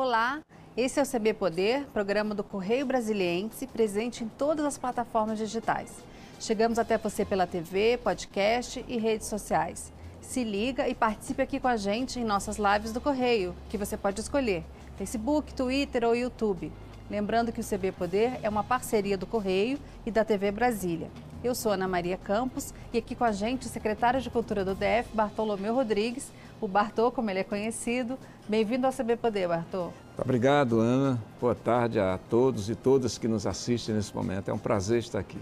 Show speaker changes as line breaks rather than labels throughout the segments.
Olá, esse é o CB Poder, programa do Correio Brasiliense, presente em todas as plataformas digitais. Chegamos até você pela TV, podcast e redes sociais. Se liga e participe aqui com a gente em nossas lives do Correio, que você pode escolher: Facebook, Twitter ou YouTube. Lembrando que o CB Poder é uma parceria do Correio e da TV Brasília. Eu sou Ana Maria Campos e aqui com a gente o secretário de Cultura do DF, Bartolomeu Rodrigues, o Bartô, como ele é conhecido. Bem-vindo ao CB Poder, Bartô.
Obrigado, Ana. Boa tarde a todos e todas que nos assistem nesse momento. É um prazer estar aqui.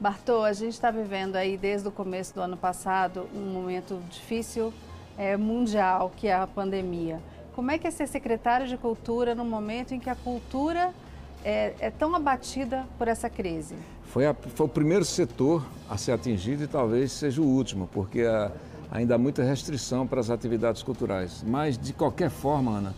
Bartô, a gente está vivendo aí desde o começo do ano passado um momento difícil é, mundial, que é a pandemia. Como é que é ser secretário de Cultura no momento em que a cultura é, é tão abatida por essa crise?
Foi, a, foi, o primeiro setor a ser atingido e talvez seja o último, porque a, ainda há muita restrição para as atividades culturais. Mas, de qualquer forma, Ana,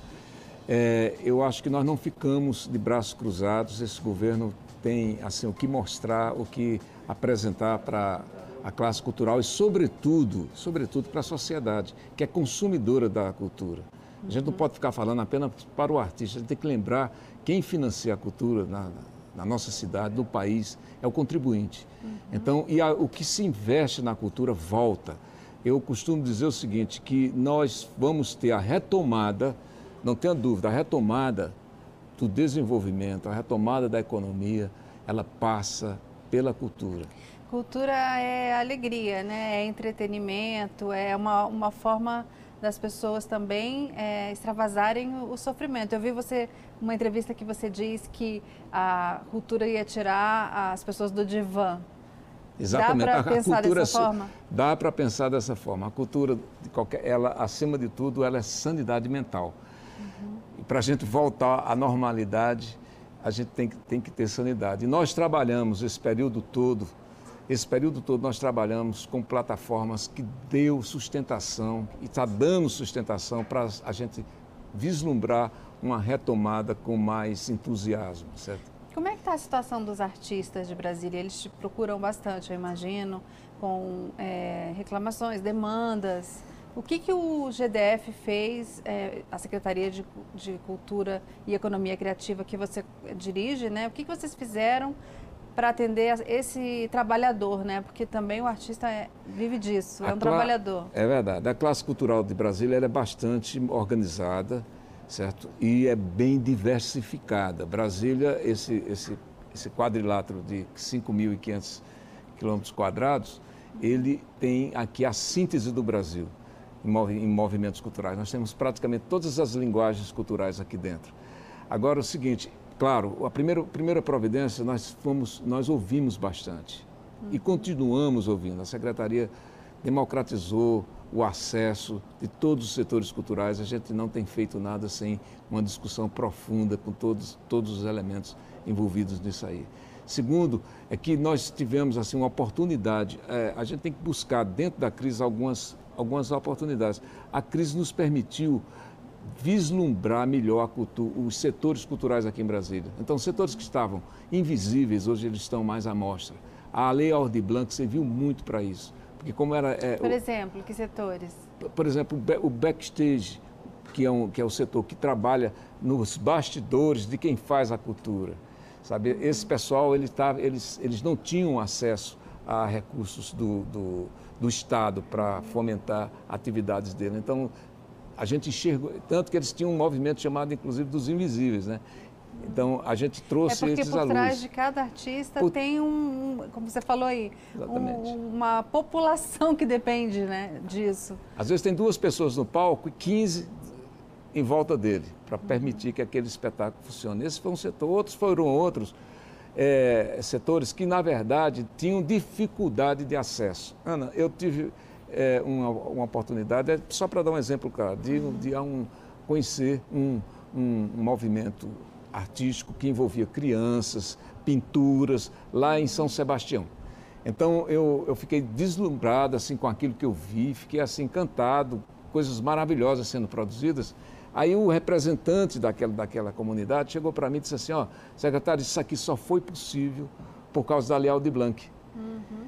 é, eu acho que nós não ficamos de braços cruzados. Esse governo tem assim, o que mostrar, o que apresentar para a classe cultural e, sobretudo, sobretudo para a sociedade, que é consumidora da cultura. A gente não pode ficar falando apenas para o artista, a gente tem que lembrar quem financia a cultura na, na nossa cidade, no país, é o contribuinte. Uhum. Então, e a, o que se investe na cultura volta. Eu costumo dizer o seguinte, que nós vamos ter a retomada, não tenha dúvida, a retomada do desenvolvimento, a retomada da economia, ela passa pela cultura.
Cultura é alegria, né? é entretenimento, é uma, uma forma das pessoas também é, extravasarem o, o, sofrimento. Eu vi você, uma entrevista que você diz que a cultura ia tirar as pessoas do divã.
Exatamente.
Dá para pensar
cultura,
dessa forma?
Dá para pensar dessa forma. A cultura, qualquer, ela, acima de tudo, ela é sanidade mental. Uhum. E para a gente voltar à normalidade, a gente tem que, tem que ter sanidade. E nós trabalhamos esse período todo esse período todo nós trabalhamos com plataformas que deu sustentação e está dando sustentação para a gente vislumbrar uma retomada com mais entusiasmo, certo?
Como é que está a situação dos artistas de Brasília? Eles te procuram bastante, eu imagino, com é, reclamações, demandas. O que, que o GDF fez, é, a Secretaria de, de, Cultura e Economia Criativa que você dirige, né? O que, que vocês fizeram para atender esse trabalhador, né? Porque também o artista é, vive disso, a é um trabalhador.
É verdade. A classe cultural de Brasília é bastante organizada, certo? E é bem diversificada. Brasília, esse, esse, esse quadrilátero de 5.500 quilômetros quadrados, ele tem aqui a síntese do Brasil em movimentos culturais. Nós temos praticamente todas as linguagens culturais aqui dentro. Agora, o seguinte, Claro, a primeira, primeira providência nós fomos, nós ouvimos bastante uhum. e continuamos ouvindo. A secretaria democratizou o acesso de todos os setores culturais. A gente não tem feito nada sem uma discussão profunda com todos, todos os elementos envolvidos nisso aí. Segundo, é que nós tivemos assim uma oportunidade. É, a gente tem que buscar dentro da crise algumas, algumas oportunidades. A crise nos permitiu vislumbrar melhor os setores culturais aqui em Brasília. Então, setores que estavam invisíveis, hoje eles estão mais à mostra. A Lei Aldir Blanc serviu muito para isso. Porque como era...
É, por exemplo, que setores?
Por exemplo, o backstage, que é, um, que é o setor que trabalha nos bastidores de quem faz a cultura. Sabe? Esse pessoal, ele tá, eles, eles não tinham acesso a recursos do, do, do Estado para fomentar atividades dele. Então, a gente enxergou, tanto que eles tinham um movimento chamado, inclusive, dos invisíveis, né? Então, a gente trouxe
é
esses
por trás de cada artista por... tem um, como você falou aí, um, uma população que depende né, disso.
Às vezes tem duas pessoas no palco e 15 em volta dele, para permitir que aquele espetáculo funcione. Esse foi um setor, outros foram outros é, setores que, na verdade, tinham dificuldade de acesso. Ana, eu tive é, uma, uma, oportunidade, é só para dar um exemplo claro, de, de um, conhecer um, um movimento artístico que envolvia crianças, pinturas, lá em São Sebastião. Então eu, eu fiquei deslumbrado assim com aquilo que eu vi, fiquei assim encantado, coisas maravilhosas sendo produzidas. Aí o representante daquela, daquela comunidade chegou para mim e disse assim, ó, secretário, isso aqui só foi possível por causa da Leal de Blanc. Uhum.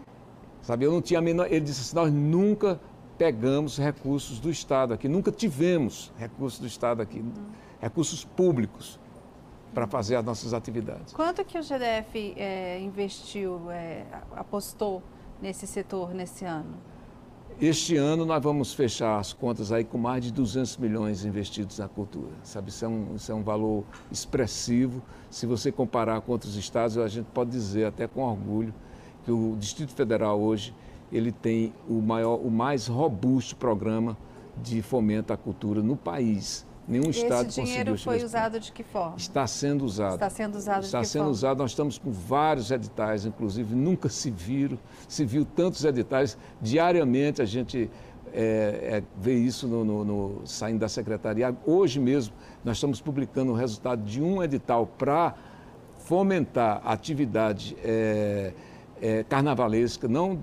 Sabe, eu não tinha a menor... Ele disse assim, nós nunca pegamos recursos do Estado aqui, nunca tivemos recursos do Estado aqui. Recursos públicos para fazer as nossas atividades.
Quanto que o GDF é, investiu, é, apostou nesse setor nesse ano?
Este ano nós vamos fechar as contas aí com mais de 200 milhões investidos na cultura. Sabe, isso é um, isso é um valor expressivo. Se você comparar com outros estados, a gente pode dizer até com orgulho que o Distrito Federal hoje ele tem o maior, o mais robusto programa de fomento à cultura no país. Nenhum
Esse
estado
dinheiro foi usado de que forma?
Está sendo usado.
Está sendo usado
Está
de que
sendo
forma?
usado. Nós estamos com vários editais, inclusive nunca se viram, se viu tantos editais. Diariamente a gente é, é, vê isso no, no, no, saindo da secretaria. Hoje mesmo nós estamos publicando o resultado de um edital para fomentar a atividade é, é, carnavalesca, não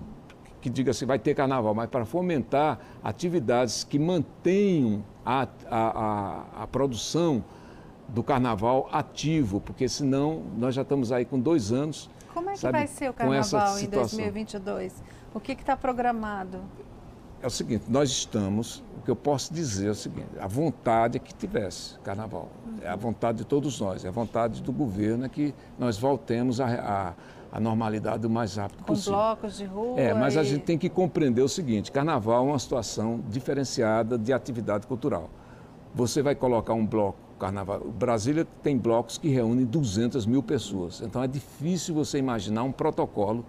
que diga assim, vai ter carnaval, mas para fomentar atividades que mantenham a, a, a, a produção do carnaval ativo, porque senão nós já estamos aí com dois anos.
Como é que
sabe,
vai ser o carnaval em
situação.
2022? O que está programado?
É o seguinte, nós estamos, o que eu posso dizer é o seguinte, a vontade é que tivesse carnaval, é a vontade de todos nós, é a vontade do governo é que nós voltemos à, à, à normalidade o mais rápido
Com
possível.
blocos de rua?
É, mas a
e-
gente tem que compreender o seguinte: carnaval é uma situação diferenciada de atividade cultural. Você vai colocar um bloco carnaval. Brasília tem blocos que reúnem 200 mil pessoas. Então é difícil você imaginar um protocolo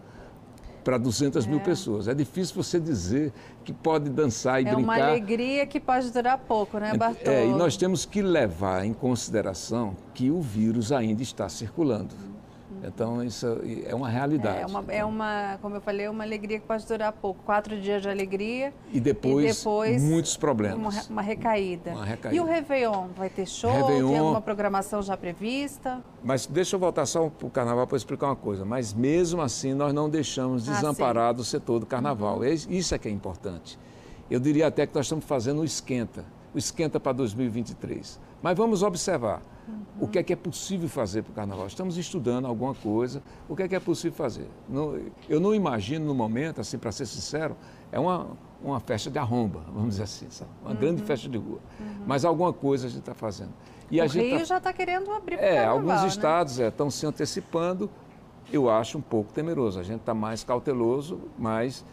para 200 mil pessoas. É difícil você dizer que pode dançar e
É uma
brincar.
alegria que pode durar pouco, né, Bartolo?
É, e nós temos que levar em consideração que o vírus ainda está circulando. Então, isso é uma realidade.
É uma, é uma, como eu falei, uma alegria que pode durar pouco. Quatro dias de alegria
E depois,
e depois
muitos
uma,
problemas.
uma recaída.
Uma recaída.
E o Réveillon? Vai ter show?
Réveillon-
Tem alguma programação já prevista?
Mas deixa eu voltar só para o carnaval para explicar uma coisa. Mas mesmo assim, nós não deixamos
Ah,
desamparado o setor do carnaval. É Isso é que é importante. Eu diria até que nós estamos fazendo o esquenta, o esquenta para 2023. Mas vamos observar o que é que é possível fazer para o carnaval. Estamos estudando alguma coisa, o que é que é possível fazer. Não- eu não imagino no momento, assim, para ser sincero, é uma, uma festa de arromba, vamos dizer assim, sabe? uma grande festa de rua. Mas alguma coisa a gente está fazendo. E a
o
gente
Rio
tá-
já está querendo abrir para
é,
carnaval,
alguns
né?
estados estão se antecipando, eu acho um pouco temeroso. A gente está mais cauteloso, mas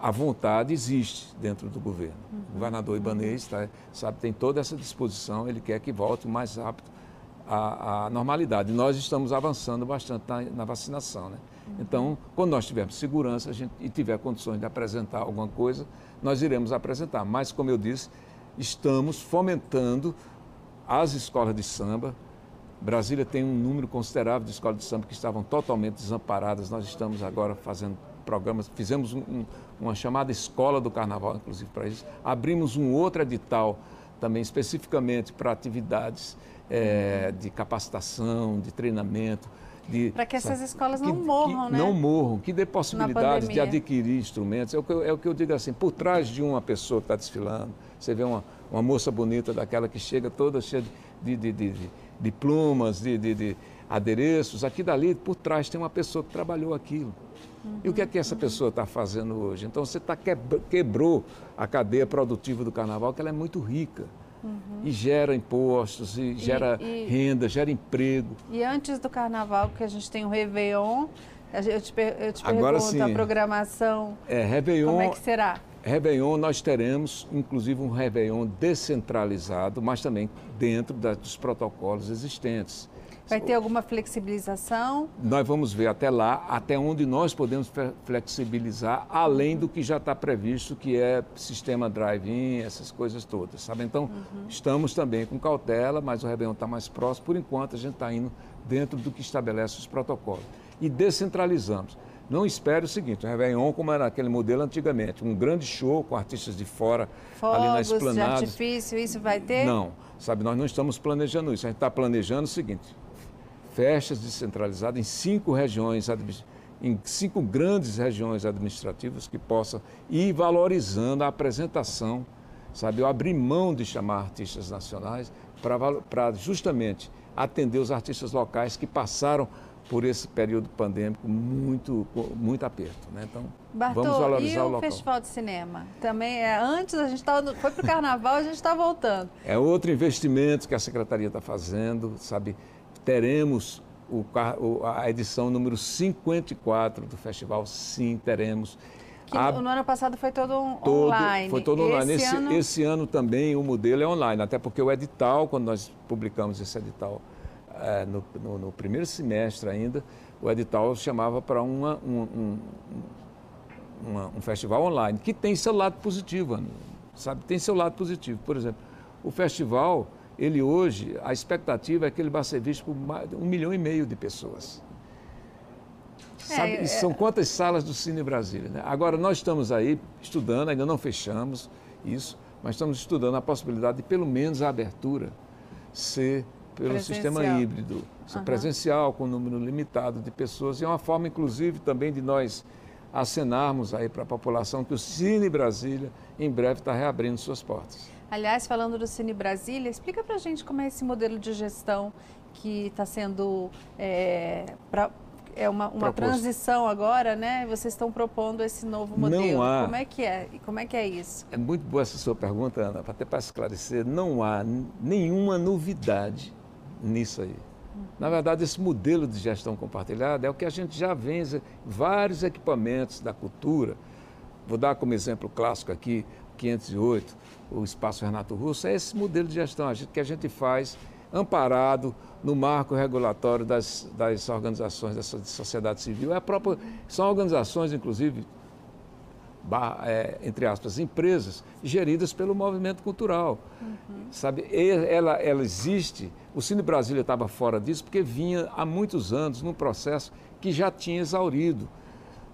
a vontade existe dentro do governo. O governador Ibanez tá, sabe, tem toda essa disposição, ele quer que volte o mais rápido à, à normalidade. E nós estamos avançando bastante na, na vacinação. Né? Então, quando nós tivermos segurança gente, e tiver condições de apresentar alguma coisa, nós iremos apresentar. Mas, como eu disse, estamos fomentando as escolas de samba. Brasília tem um número considerável de escolas de samba que estavam totalmente desamparadas. Nós estamos agora fazendo programas, fizemos um- um- uma chamada Escola do Carnaval, inclusive para isso. Abrimos um outro edital também especificamente para atividades eh, de capacitação, de treinamento. de-
Para que essas escolas
que-
não morram,
que
né?
Não morram, que dê possibilidades de adquirir instrumentos. É o, que eu, é o que eu digo assim, por trás de uma pessoa que está desfilando, você vê uma, uma moça bonita daquela que chega toda cheia de, de, de, de, de plumas, de, de, de adereços, aqui dali, por trás tem uma pessoa que trabalhou aquilo. E o que é que essa pessoa está fazendo hoje? Então você tá quebr- quebrou a cadeia produtiva do carnaval, que ela é muito rica. E gera impostos, e gera
e-
renda, gera emprego.
E antes do carnaval, que a gente tem o Réveillon, eu te, eu te
Agora
pergunto,
sim.
a programação,
É, Réveillon,
como é que será?
Réveillon nós teremos, inclusive, um Réveillon descentralizado, mas também dentro da- dos protocolos existentes.
Vai ter alguma flexibilização?
Nós vamos ver até lá, até onde nós podemos flexibilizar, além do que já está previsto, que é sistema drive-in, essas coisas todas, sabe? Então, estamos também com cautela, mas o Réveillon está mais próximo. Por enquanto, a gente está indo dentro do que estabelece os protocolos. E descentralizamos. Não espere o seguinte, o Réveillon, como era aquele modelo antigamente, um grande show com artistas de fora, ali na
Fogos de
esplanada.
artifício, isso vai ter?
Não, sabe, nós não estamos planejando isso. A gente está planejando o seguinte: festas descentralizadas em cinco regiões, em cinco grandes regiões administrativas que possam ir valorizando a apresentação, sabe, eu abrir mão de chamar artistas nacionais para justamente atender os artistas locais que passaram por esse período pandêmico muito, muito aperto. Né? Então,
Bartô,
vamos valorizar
e o,
o local.
Festival de Cinema? Também é antes, a gente tava, foi para o Carnaval, a gente está voltando.
É outro investimento que a Secretaria está fazendo, sabe? Teremos o, a edição número 54 do festival, sim, teremos.
Que a, no ano passado foi todo,
todo
online.
Foi todo online.
Esse,
esse,
ano...
esse ano também o modelo é online, até porque o edital, quando nós publicamos esse edital é, no, no, no, primeiro semestre ainda, o edital chamava para uma, um, um, uma, um festival online, que tem seu lado positivo, sabe? Tem seu lado positivo. Por exemplo, o festival, ele hoje, a expectativa é que ele vai ser visto por um milhão e meio de pessoas. Sabe, é, são quantas salas do Cine Brasília? Né? Agora, nós estamos aí estudando, ainda não fechamos isso, mas estamos estudando a possibilidade de, pelo menos, a abertura ser pelo sistema híbrido, uhum. presencial, com número limitado de pessoas. E é uma forma, inclusive, também de nós acenarmos aí para a população que o Cine Brasília em breve está reabrindo suas portas.
Aliás, falando do Cine Brasília, explica para a gente como é esse modelo de gestão que está sendo é, pra, é uma, uma transição agora, né? Vocês estão propondo esse novo modelo.
Não há,
como é que é? Como é que é isso?
É muito boa essa sua pergunta, Ana, até para esclarecer. Não há nenhuma novidade nisso aí. Na verdade, esse modelo de gestão compartilhada é o que a gente já em vários equipamentos da cultura. Vou dar como exemplo clássico aqui, 508, o Espaço Renato Russo, é esse modelo de gestão que a gente faz amparado no marco regulatório das, das organizações da sociedade civil. É própria, são organizações, inclusive, é, entre aspas, empresas geridas pelo movimento cultural. Uhum. Sabe, ela, ela existe, o Cine Brasília estava fora disso porque vinha há muitos anos num processo que já tinha exaurido.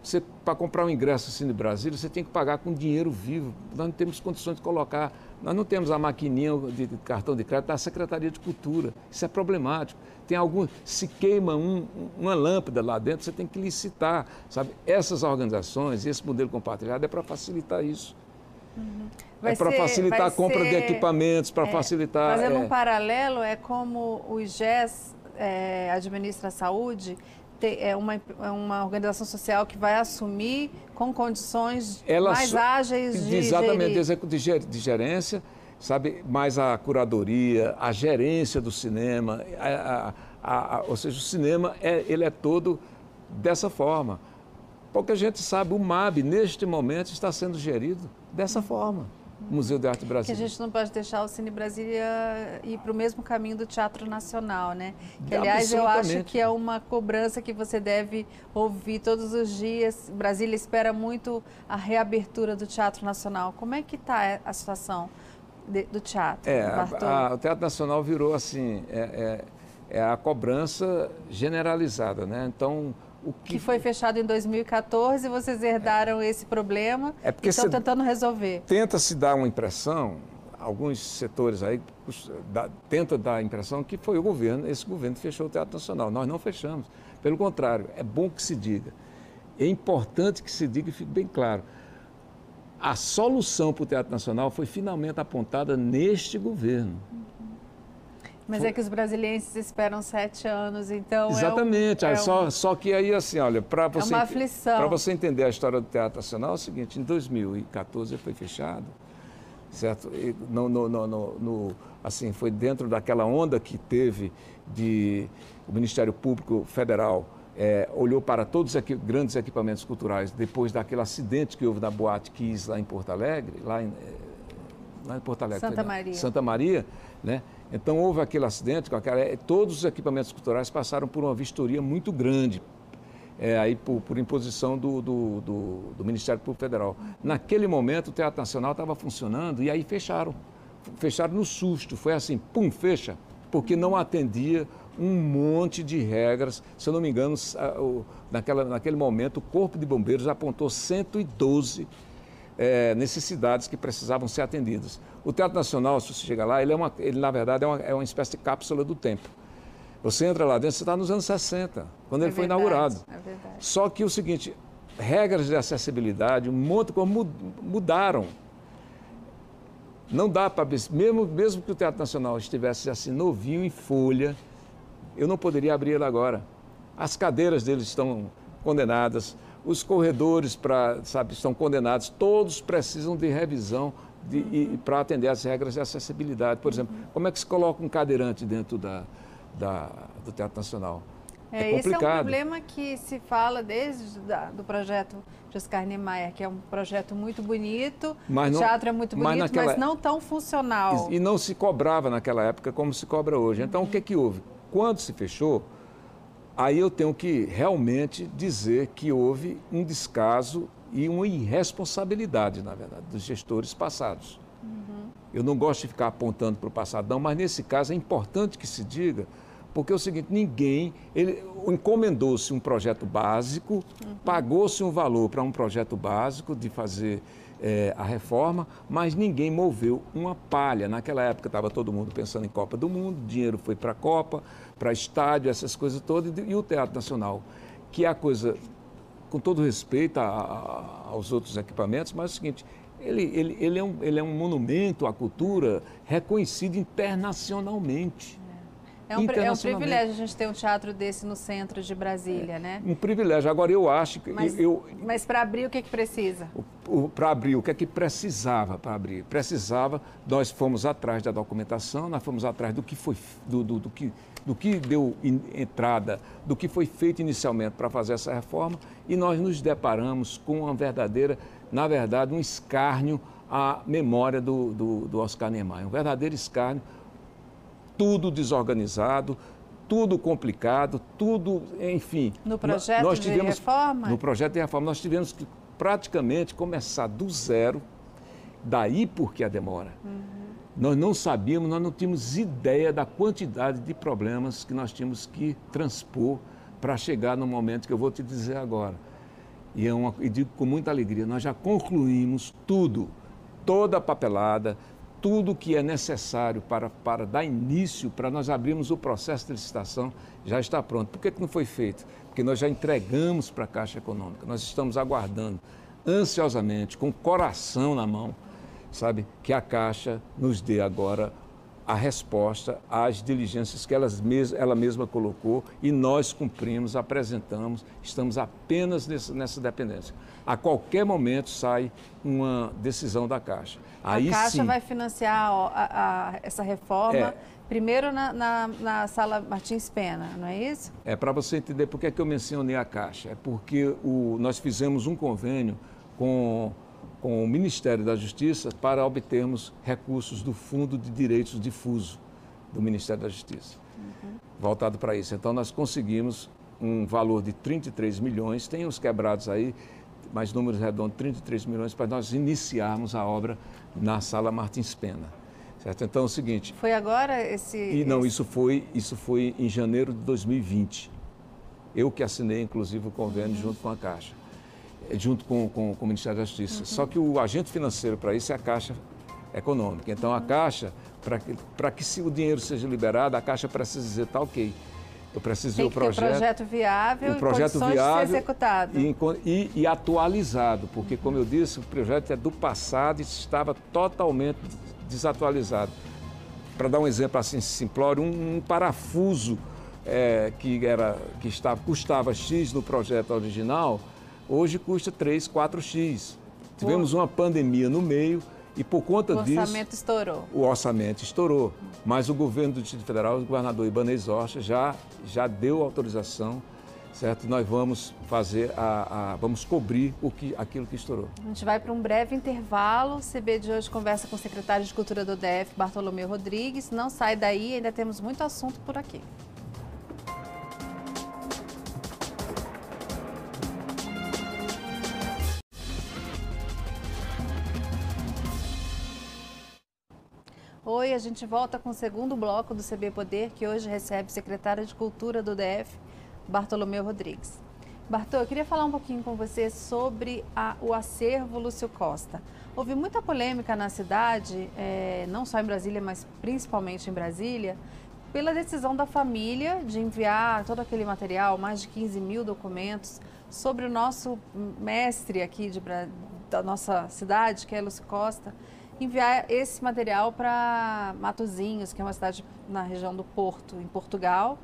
Você, para comprar um ingresso no Cine Brasília, você tem que pagar com dinheiro vivo. Nós não temos condições de colocar, nós não temos a maquininha de cartão de crédito da Secretaria de Cultura. Isso é problemático tem algum, se queima um, uma lâmpada lá dentro, você tem que licitar, sabe? Essas organizações, esse modelo compartilhado é para facilitar isso. Uhum. é para facilitar a compra ser, de equipamentos, para é, facilitar...
Fazendo
é,
um paralelo, é como o IGES é, administra a saúde, é uma, é uma organização social que vai assumir com condições Ela mais ágeis de
Exatamente, gerir. de gerência, sabe, mais a curadoria, a gerência do cinema, a, a, a, ou seja, o cinema é, ele é todo dessa forma. Porque a gente sabe, o MAB, neste momento, está sendo gerido dessa forma. Museu de Arte Brasília.
Que a gente não pode deixar o Cine Brasília ir para o mesmo caminho do Teatro Nacional, né? Que, aliás, eu acho que é uma cobrança que você deve ouvir todos os dias. Brasília espera muito a reabertura do Teatro Nacional. Como é que está a situação? de, do teatro?
É, a, a, o Teatro Nacional virou assim, é, é, é, a cobrança generalizada, né? Então,
o que... que foi fechado em 2014, vocês herdaram é, esse problema é porque e estão tentando resolver.
Tenta se dar uma impressão, alguns setores aí dá, tenta dar a impressão que foi o governo, esse governo que fechou o Teatro Nacional. Nós não fechamos. Pelo contrário, é bom que se diga. É importante que se diga e fique bem claro a solução para o Teatro Nacional foi finalmente apontada neste governo.
Mas foi... é que os brasileiros esperam sete anos, então.
Exatamente.
É um, é
só, um... só que aí, assim, olha, para você,
é uma aflição.
Para você entender a história do Teatro Nacional, é o seguinte: em 2014 foi fechado, certo? E no, no, no, no, assim, foi dentro daquela onda que teve de o Ministério Público Federal é, olhou para todos os grandes equipamentos culturais depois daquele acidente que houve na Boate Kiss lá em Porto Alegre, lá em, é, lá em Porto Alegre,
Santa Maria.
Santa Maria, né? Então houve aquele acidente, aquela, é, todos os equipamentos culturais passaram por uma vistoria muito grande, é, aí por, por imposição do, do, do, do, Ministério Público Federal. Naquele momento o Teatro Nacional estava funcionando e aí fecharam. Fecharam no susto, foi assim, pum, fecha, porque não atendia um monte de regras. Se eu não me engano, naquela, naquele momento, o Corpo de Bombeiros apontou 112 é, necessidades que precisavam ser atendidas. O Teatro Nacional, se você chegar lá, ele, é uma, ele na verdade é uma, é uma espécie de cápsula do tempo. Você entra lá dentro, você está nos anos 60, quando é ele foi inaugurado. É verdade. Só que o seguinte, regras de acessibilidade, um monte de coisas mudaram. Não dá para mesmo mesmo que o Teatro Nacional estivesse assim novinho em folha, eu não poderia abrir ele agora. as cadeiras deles estão condenadas, os corredores pra, sabe, estão condenados, todos precisam de revisão para atender às regras de acessibilidade. Por exemplo, uhum. como é que se coloca um cadeirante dentro da, da, do Teatro Nacional?
É, é esse é um problema que se fala desde da, do projeto de Oscar Niemeyer, que é um projeto muito bonito, não, o teatro é muito bonito, mas, naquela, mas, não tão funcional.
E, não se cobrava naquela época como se cobra hoje. Então, uhum. o que, que houve? Quando se fechou, aí eu tenho que realmente dizer que houve um descaso e uma irresponsabilidade, na verdade, dos gestores passados. Uhum. Eu não gosto de ficar apontando para o passado, não, mas nesse caso é importante que se diga porque é o seguinte, ninguém, ele encomendou-se um projeto básico, uhum. pagou-se um valor para um projeto básico de fazer é, a reforma, mas ninguém moveu uma palha. Naquela época estava todo mundo pensando em Copa do Mundo, dinheiro foi para a Copa, para estádio, essas coisas todas, e o Teatro Nacional, que é a coisa, com todo respeito a, a, aos outros equipamentos, mas é o seguinte, ele, ele, ele, é um, ele é um monumento à cultura reconhecido internacionalmente.
É um, é um privilégio a gente ter um teatro desse no centro de Brasília, é, né?
Um privilégio. Agora, eu acho que...
Mas,
eu,
mas para abrir, o que, é que precisa?
Para abrir, o que é que precisava para abrir? Precisava, nós fomos atrás da documentação, nós fomos atrás do que foi, do, do, do que, do que deu entrada, do que foi feito inicialmente para fazer essa reforma, e nós nos deparamos com uma verdadeira, na verdade, um escárnio à memória do, do, do Oscar Niemeyer, um verdadeiro escárnio tudo desorganizado, tudo complicado, tudo, enfim.
No projeto nós tivemos, de reforma?
No projeto de reforma, nós tivemos que praticamente começar do zero, daí porque a demora. Uhum. Nós não sabíamos, nós não tínhamos ideia da quantidade de problemas que nós tínhamos que transpor para chegar no momento que eu vou te dizer agora. E, é uma, e digo com muita alegria, nós já concluímos tudo, toda a papelada, tudo que é necessário para, para dar início, para nós abrirmos o processo de licitação, já está pronto. Por que, que não foi feito? Porque nós já entregamos para a Caixa Econômica, nós estamos aguardando ansiosamente, com o coração na mão, sabe, que a Caixa nos dê agora a resposta às diligências que elas mes ela mesma colocou e nós cumprimos, apresentamos, estamos apenas nessa, nessa dependência. A qualquer momento sai uma decisão da Caixa.
Aí, a Caixa sim, vai financiar a, a, essa reforma é, primeiro na, na, na, sala Martins Pena, não é isso?
É, para você entender por que, é que eu mencionei a Caixa. É porque o, nós fizemos um convênio com com o Ministério da Justiça para obtermos recursos do Fundo de Direitos Difuso do Ministério da Justiça, uhum. voltado para isso. Então, nós conseguimos um valor de 33 milhões, tem os quebrados aí, mas números redondos, 33 milhões, para nós iniciarmos a obra na Sala Martins Pena. Certo? Então, é o seguinte...
Foi agora esse...
E não, esse... isso foi, isso foi em janeiro de 2020. Eu que assinei, inclusive, o convênio uhum. junto com a Caixa junto com, com, com, o Ministério da Justiça. Uhum. Só que o agente financeiro para isso é a Caixa Econômica. Então, a Caixa, para que, que se o dinheiro seja liberado, a Caixa precisa dizer, está ok. Eu preciso ver o projeto.
Ter projeto viável
o projeto viável
de ser executado.
E, e, e, atualizado, porque, como eu disse, o projeto é do passado e estava totalmente desatualizado. Para dar um exemplo assim simplório, um, um parafuso é, que, era, que estava, custava X no projeto original, hoje custa 3, 4x. Tivemos uma pandemia no meio e por conta disso...
O orçamento
disso,
estourou.
O orçamento estourou. Mas o governo do Distrito Federal, o governador Ibanez Rocha, já, já deu autorização, certo? Nós vamos fazer, a, a, vamos cobrir o que, aquilo que estourou.
A gente vai para um breve intervalo. O CB de hoje conversa com o secretário de Cultura do DF, Bartolomeu Rodrigues. Não sai daí, ainda temos muito assunto por aqui. Oi, a gente volta com o segundo bloco do CB Poder, que hoje recebe o secretário de Cultura do DF, Bartolomeu Rodrigues. Bartô, eu queria falar um pouquinho com você sobre a, o acervo Lúcio Costa. Houve muita polêmica na cidade, é, não só em Brasília, mas principalmente em Brasília, pela decisão da família de enviar todo aquele material, mais de 15 mil documentos, sobre o nosso mestre aqui de, da nossa cidade, que é Lúcio Costa enviar esse material para Matozinhos, que é uma cidade na região do Porto, em Portugal,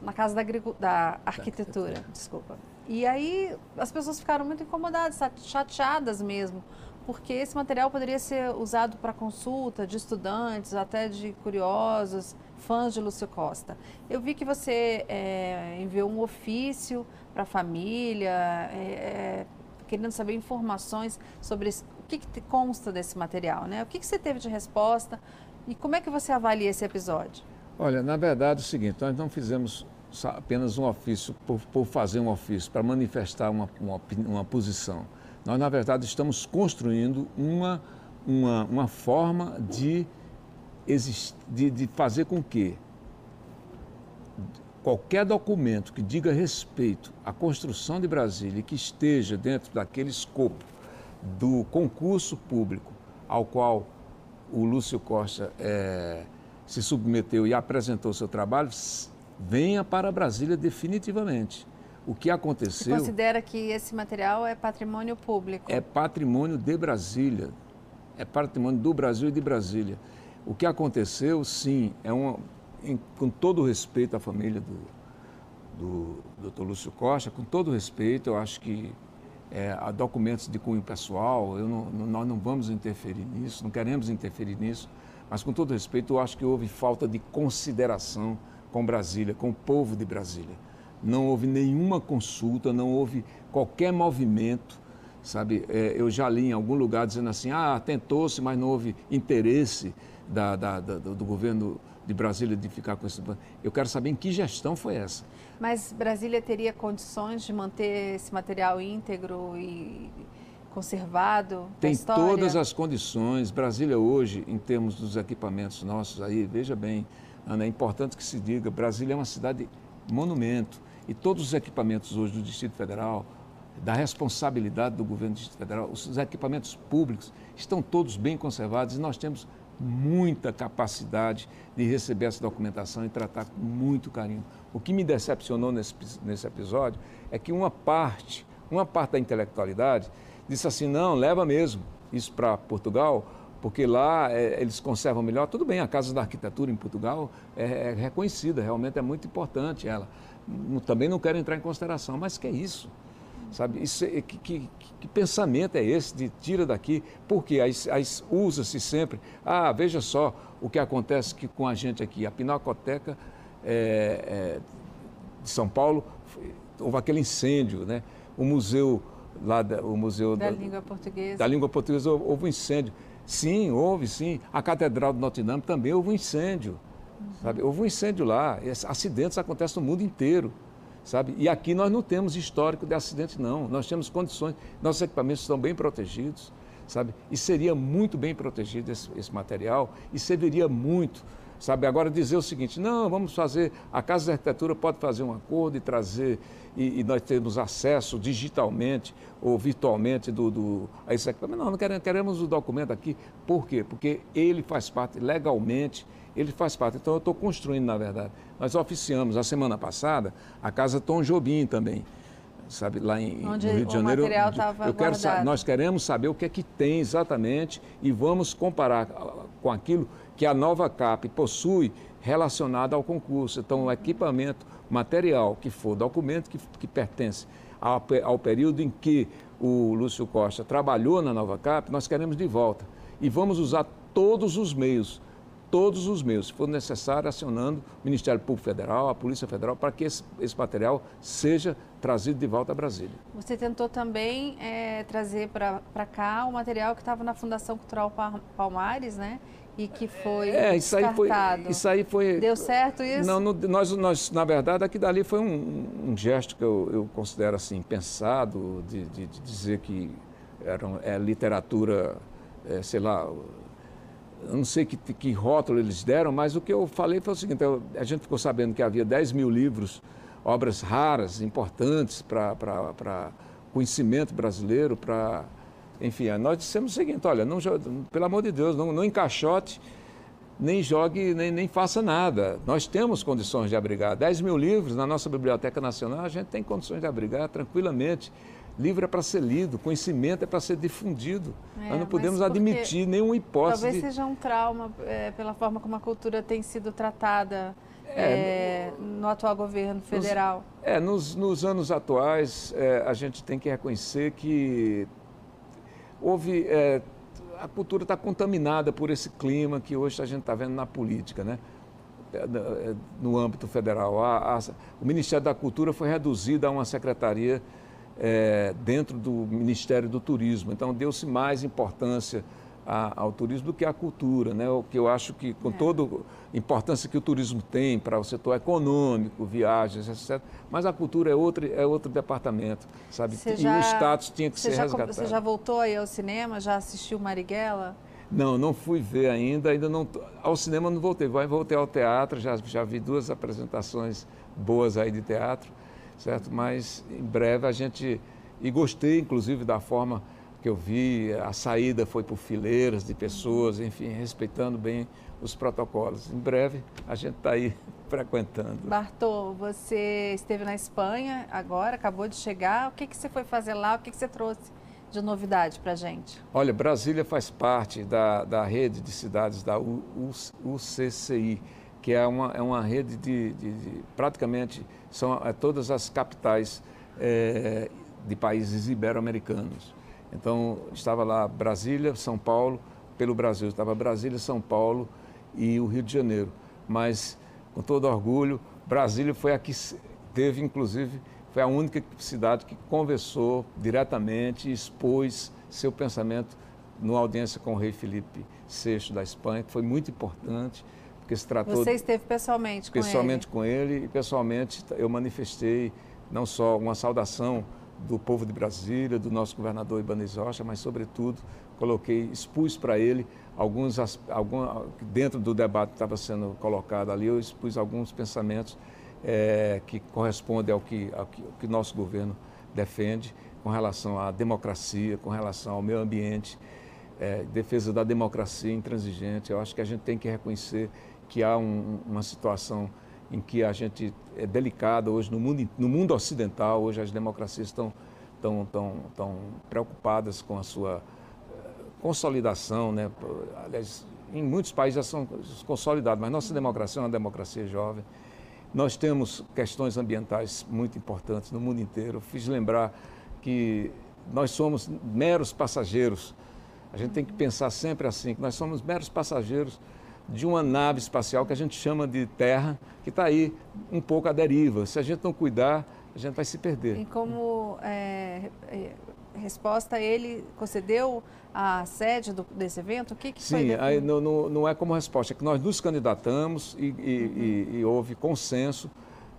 na Casa da, da Arquitetura, desculpa. E aí as pessoas ficaram muito incomodadas, chateadas mesmo, porque esse material poderia ser usado para consulta de estudantes, até de curiosos, fãs de Lúcio Costa. Eu vi que você é, enviou um ofício para a família, é, querendo saber informações sobre esse, o que, que, consta desse material, né? O que, que você teve de resposta e como é que você avalia esse episódio?
Olha, na verdade é o seguinte, nós não fizemos apenas um ofício por, por fazer um ofício, para manifestar uma, uma, uma, posição. Nós, na verdade, estamos construindo uma, uma, uma forma de, de, de fazer com que qualquer documento que diga respeito à construção de Brasília e que esteja dentro daquele escopo do concurso público ao qual o Lúcio Costa é, se submeteu e apresentou seu trabalho, venha para Brasília definitivamente. O que aconteceu. Você
considera que esse material é patrimônio público?
É patrimônio de Brasília. É patrimônio do Brasil e de Brasília. O que aconteceu, sim, é uma, em, com todo o respeito à família do, do Dr. Lúcio Costa, com todo o respeito, eu acho que é, há documentos de cunho pessoal, não, nós não vamos interferir nisso, não queremos interferir nisso, mas com todo respeito, eu acho que houve falta de consideração com Brasília, com o povo de Brasília. Não houve nenhuma consulta, não houve qualquer movimento, sabe? É, eu já li em algum lugar dizendo assim, ah, tentou-se, mas não houve interesse da, da, da, do governo de Brasília de ficar com esse... Eu quero saber em que gestão foi essa.
Mas Brasília teria condições de manter esse material íntegro e conservado?
Tem todas as condições. Brasília hoje, em termos dos equipamentos nossos aí, veja bem, Ana, é importante que se diga, Brasília é uma cidade monumento e todos os equipamentos hoje do Distrito Federal, da responsabilidade do governo do Distrito Federal, os equipamentos públicos estão todos bem conservados e nós temos muita capacidade de receber essa documentação e tratar com muito carinho. O que me decepcionou nesse, nesse episódio é que uma parte, uma parte da intelectualidade disse assim, não, leva mesmo isso para Portugal, porque lá é, eles conservam melhor. Tudo bem, a Casa da Arquitetura em Portugal é, é reconhecida, realmente é muito importante ela. Também não quero entrar em consideração, mas que é isso? Sabe, isso, é, que, que, que, pensamento é esse de tira daqui? Porque usa-se sempre, ah, veja só o que acontece que com a gente aqui, a Pinacoteca é, é, de São Paulo, houve aquele incêndio, né? O museu lá, da, o museu
da, da língua portuguesa,
da língua portuguesa houve um incêndio. Sim, houve, sim. A Catedral de Notre Dame também houve um incêndio. Uhum. Sabe? Houve um incêndio lá. acidentes acontecem no mundo inteiro. Sabe? E aqui nós não temos histórico de acidente, não. Nós temos condições, nossos equipamentos estão bem protegidos. Sabe? E seria muito bem protegido esse, esse material e serviria muito sabe? Agora dizer o seguinte, não, vamos fazer, a Casa de Arquitetura pode fazer um acordo e trazer, e, e nós temos acesso digitalmente ou virtualmente do, do, a esse equipamento. Não, não queremos, queremos o documento aqui. Por quê? Porque ele faz parte legalmente, ele faz parte. Então eu estou construindo, na verdade. Nós oficiamos a semana passada a Casa Tom Jobim também sabe, lá em,
Onde
no Rio de Janeiro.
O material estava eu quero
Nós queremos saber o que é que tem exatamente e vamos comparar com aquilo que a nova CAP possui relacionado ao concurso. Então, o equipamento, material que for, documento que, que pertence ao, ao período em que o Lúcio Costa trabalhou na nova CAP, nós queremos de volta. E vamos usar todos os meios, todos os meios, se for necessário, acionando o Ministério Público Federal, a Polícia Federal, para que esse, esse material seja trazido de volta a Brasília.
Você tentou também é, trazer para cá o material que estava na Fundação Cultural Palmares, né? E que foi é, isso aí
foi, isso aí foi
deu certo isso?
Não, nós, nós na verdade aqui dali foi um, um gesto que eu, eu, considero assim pensado de, de, de dizer que era é, literatura é, sei lá eu não sei que, que rótulo eles deram mas o que eu falei foi o seguinte eu, a gente ficou sabendo que havia 10 mil livros obras raras importantes para conhecimento brasileiro para enfim, nós dissemos o seguinte, olha, não, pelo amor de Deus, não, não encaixote, nem jogue, nem, nem faça nada. Nós temos condições de abrigar. 10 mil livros na nossa Biblioteca Nacional, a gente tem condições de abrigar tranquilamente. Livro é para ser lido, conhecimento é para ser difundido. É, Nós não podemos admitir nenhuma hipótese.
Talvez seja um trauma é, pela forma como a cultura tem sido tratada é, é, no atual governo federal?
Nos, é, nos, nos anos atuais, é, a gente tem que reconhecer que houve. É, a cultura está contaminada por esse clima que hoje a gente está vendo na política, né? É, é, no âmbito federal. A, a, o Ministério da Cultura foi reduzido a uma secretaria é, dentro do Ministério do Turismo. Então, deu-se mais importância a, ao turismo do que à cultura, né? O que eu acho que, com é. toda a importância que o turismo tem para o setor econômico, viagens, etc., mas a cultura é outro, é outro departamento, sabe? E o status tinha que ser
já,
resgatado.
Você já voltou aí ao cinema? Já assistiu Marighella?
Não, não fui ver ainda, ainda não. Ao cinema não voltei, voltei ao teatro, já, já vi duas apresentações boas aí de teatro, certo? Mas em breve a gente. E gostei, inclusive, da forma que eu vi, a saída foi por fileiras de pessoas, enfim, respeitando bem os protocolos. Em breve a gente está aí frequentando.
Bartô, você esteve na Espanha agora, acabou de chegar. O que, que você foi fazer lá? O que, que você trouxe de novidade para a gente?
Olha, Brasília faz parte da, da rede de cidades da UCCI, que é uma, é uma rede de, de, de praticamente são é, todas as capitais é, de países ibero-americanos. Então, estava lá Brasília, São Paulo, pelo Brasil, estava Brasília, São Paulo e o Rio de Janeiro. Mas, com todo orgulho, Brasília foi a que teve, inclusive, foi a única cidade que conversou diretamente e expôs seu pensamento numa audiência com o rei Felipe VI da Espanha, que foi muito importante, porque se tratou...
Você esteve pessoalmente
com pessoalmente ele? Pessoalmente com ele e pessoalmente eu manifestei não só uma saudação do povo de Brasília, do nosso governador Ibanez Rocha, mas, sobretudo, coloquei, expus para ele alguns, algum, dentro do debate que estava sendo colocado ali, eu expus alguns pensamentos é, que correspondem ao que, ao que, ao que nosso governo defende com relação à democracia, com relação ao meio ambiente, é, defesa da democracia intransigente. Eu acho que a gente tem que reconhecer que há um, uma situação em que a gente é delicada hoje no mundo, no mundo ocidental, hoje as democracias estão tão, tão, tão preocupadas com a sua eh, consolidação, né? aliás, em muitos países já são consolidados, mas nossa democracia é uma democracia jovem. Nós temos questões ambientais muito importantes no mundo inteiro. Fiz lembrar que nós somos meros passageiros. A gente tem que pensar sempre assim, que nós somos meros passageiros de uma nave espacial que a gente chama de Terra, que está aí um pouco à deriva. Se a gente não cuidar, a gente vai se perder.
E como é, é, resposta, ele concedeu a sede do, desse evento? O que, que
Sim, aí não, não, não, é como resposta, é que nós nos candidatamos e, e, uhum. e, e houve consenso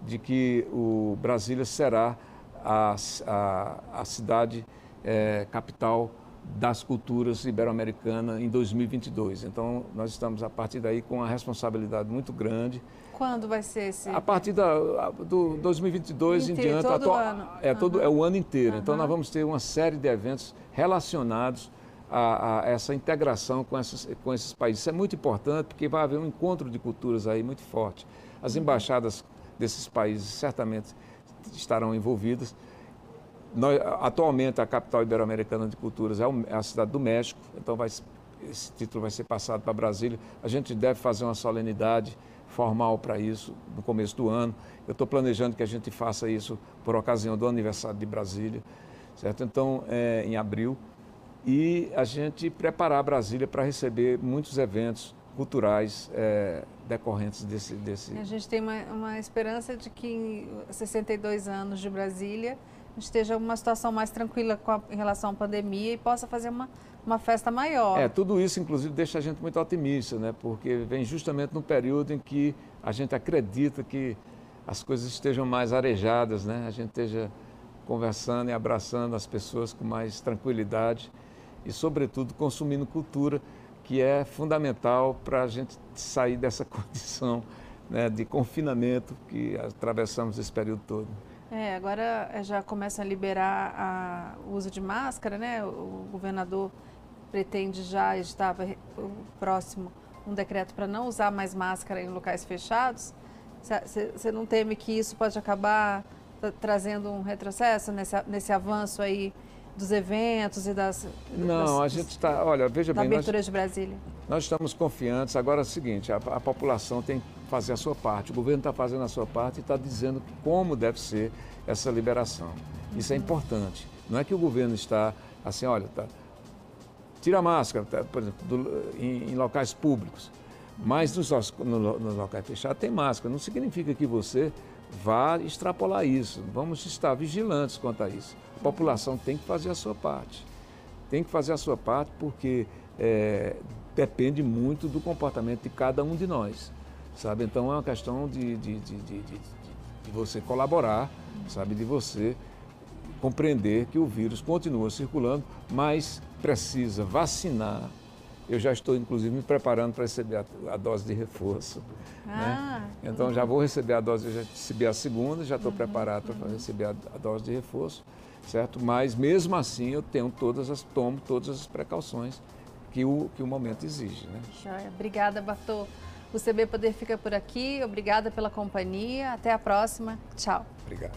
de que o Brasília será a, a, a cidade é, capital das culturas ibero-americanas em 2022. Então, nós estamos, a partir daí, com uma responsabilidade muito grande.
Quando vai ser esse?
A partir da, do 2022 inteiro, em diante.
Todo atu... ano.
É, uhum. todo, é o ano inteiro. Uhum. Então, nós vamos ter uma série de eventos relacionados a, a, essa integração com, essas, com esses países. Isso é muito importante, porque vai haver um encontro de culturas aí muito forte. As embaixadas desses países certamente estarão envolvidas nós, atualmente, a capital ibero-americana de culturas é, é a cidade do México, então vai, esse título vai ser passado para Brasília. A gente deve fazer uma solenidade formal para isso no começo do ano. Eu estou planejando que a gente faça isso por ocasião do aniversário de Brasília, certo? Então, é, em abril. E a gente preparar Brasília para receber muitos eventos culturais é, decorrentes desse, desse...
A gente tem uma, uma esperança de que em 62 anos de Brasília esteja uma situação mais tranquila a, em relação à pandemia e possa fazer uma, uma festa maior.
É, tudo isso, inclusive, deixa a gente muito otimista, né? Porque vem justamente no período em que a gente acredita que as coisas estejam mais arejadas, né? A gente esteja conversando e abraçando as pessoas com mais tranquilidade e, sobretudo, consumindo cultura, que é fundamental para a gente sair dessa condição né, de confinamento que atravessamos esse período todo.
É, agora eh, já começa a liberar a, o uso de máscara, né? O, governador pretende já, estava próximo, um decreto para não usar mais máscara em locais fechados. Você não teme que isso pode acabar trazendo um retrocesso nesse, nesse avanço aí dos eventos e das...
Não, das, a gente está, olha, veja
da
bem...
abertura nós, de Brasília.
Nós estamos confiantes. Agora é o seguinte, a, a população tem fazer a sua parte. O governo está fazendo a sua parte e está dizendo como deve ser essa liberação. Isso é importante. Não é que o governo está assim, olha, tá, tira a máscara, tá, por exemplo, do, em, em, locais públicos. Mas nos, no, nos locais fechados tem máscara. Não significa que você vá extrapolar isso. Vamos estar vigilantes quanto a isso. A população tem que fazer a sua parte. Tem que fazer a sua parte porque é, depende muito do comportamento de cada um de nós, sabe? Então é uma questão de, de, de, de, você colaborar, sabe? De você compreender que o vírus continua circulando, mas precisa vacinar. Eu já estou, inclusive, me preparando para receber a, a dose de reforço. Né? Ah, né? Então, já vou receber a dose, já recebi a segunda, já estou uhum, preparado para receber a, a, dose de reforço, certo? Mas, mesmo assim, eu tenho todas as, tomo todas as precauções que o, que o momento exige. Né?
Joia. Obrigada, Bartô. O CB Poder fica por aqui. Obrigada pela companhia. Até a próxima. Tchau.
Obrigado.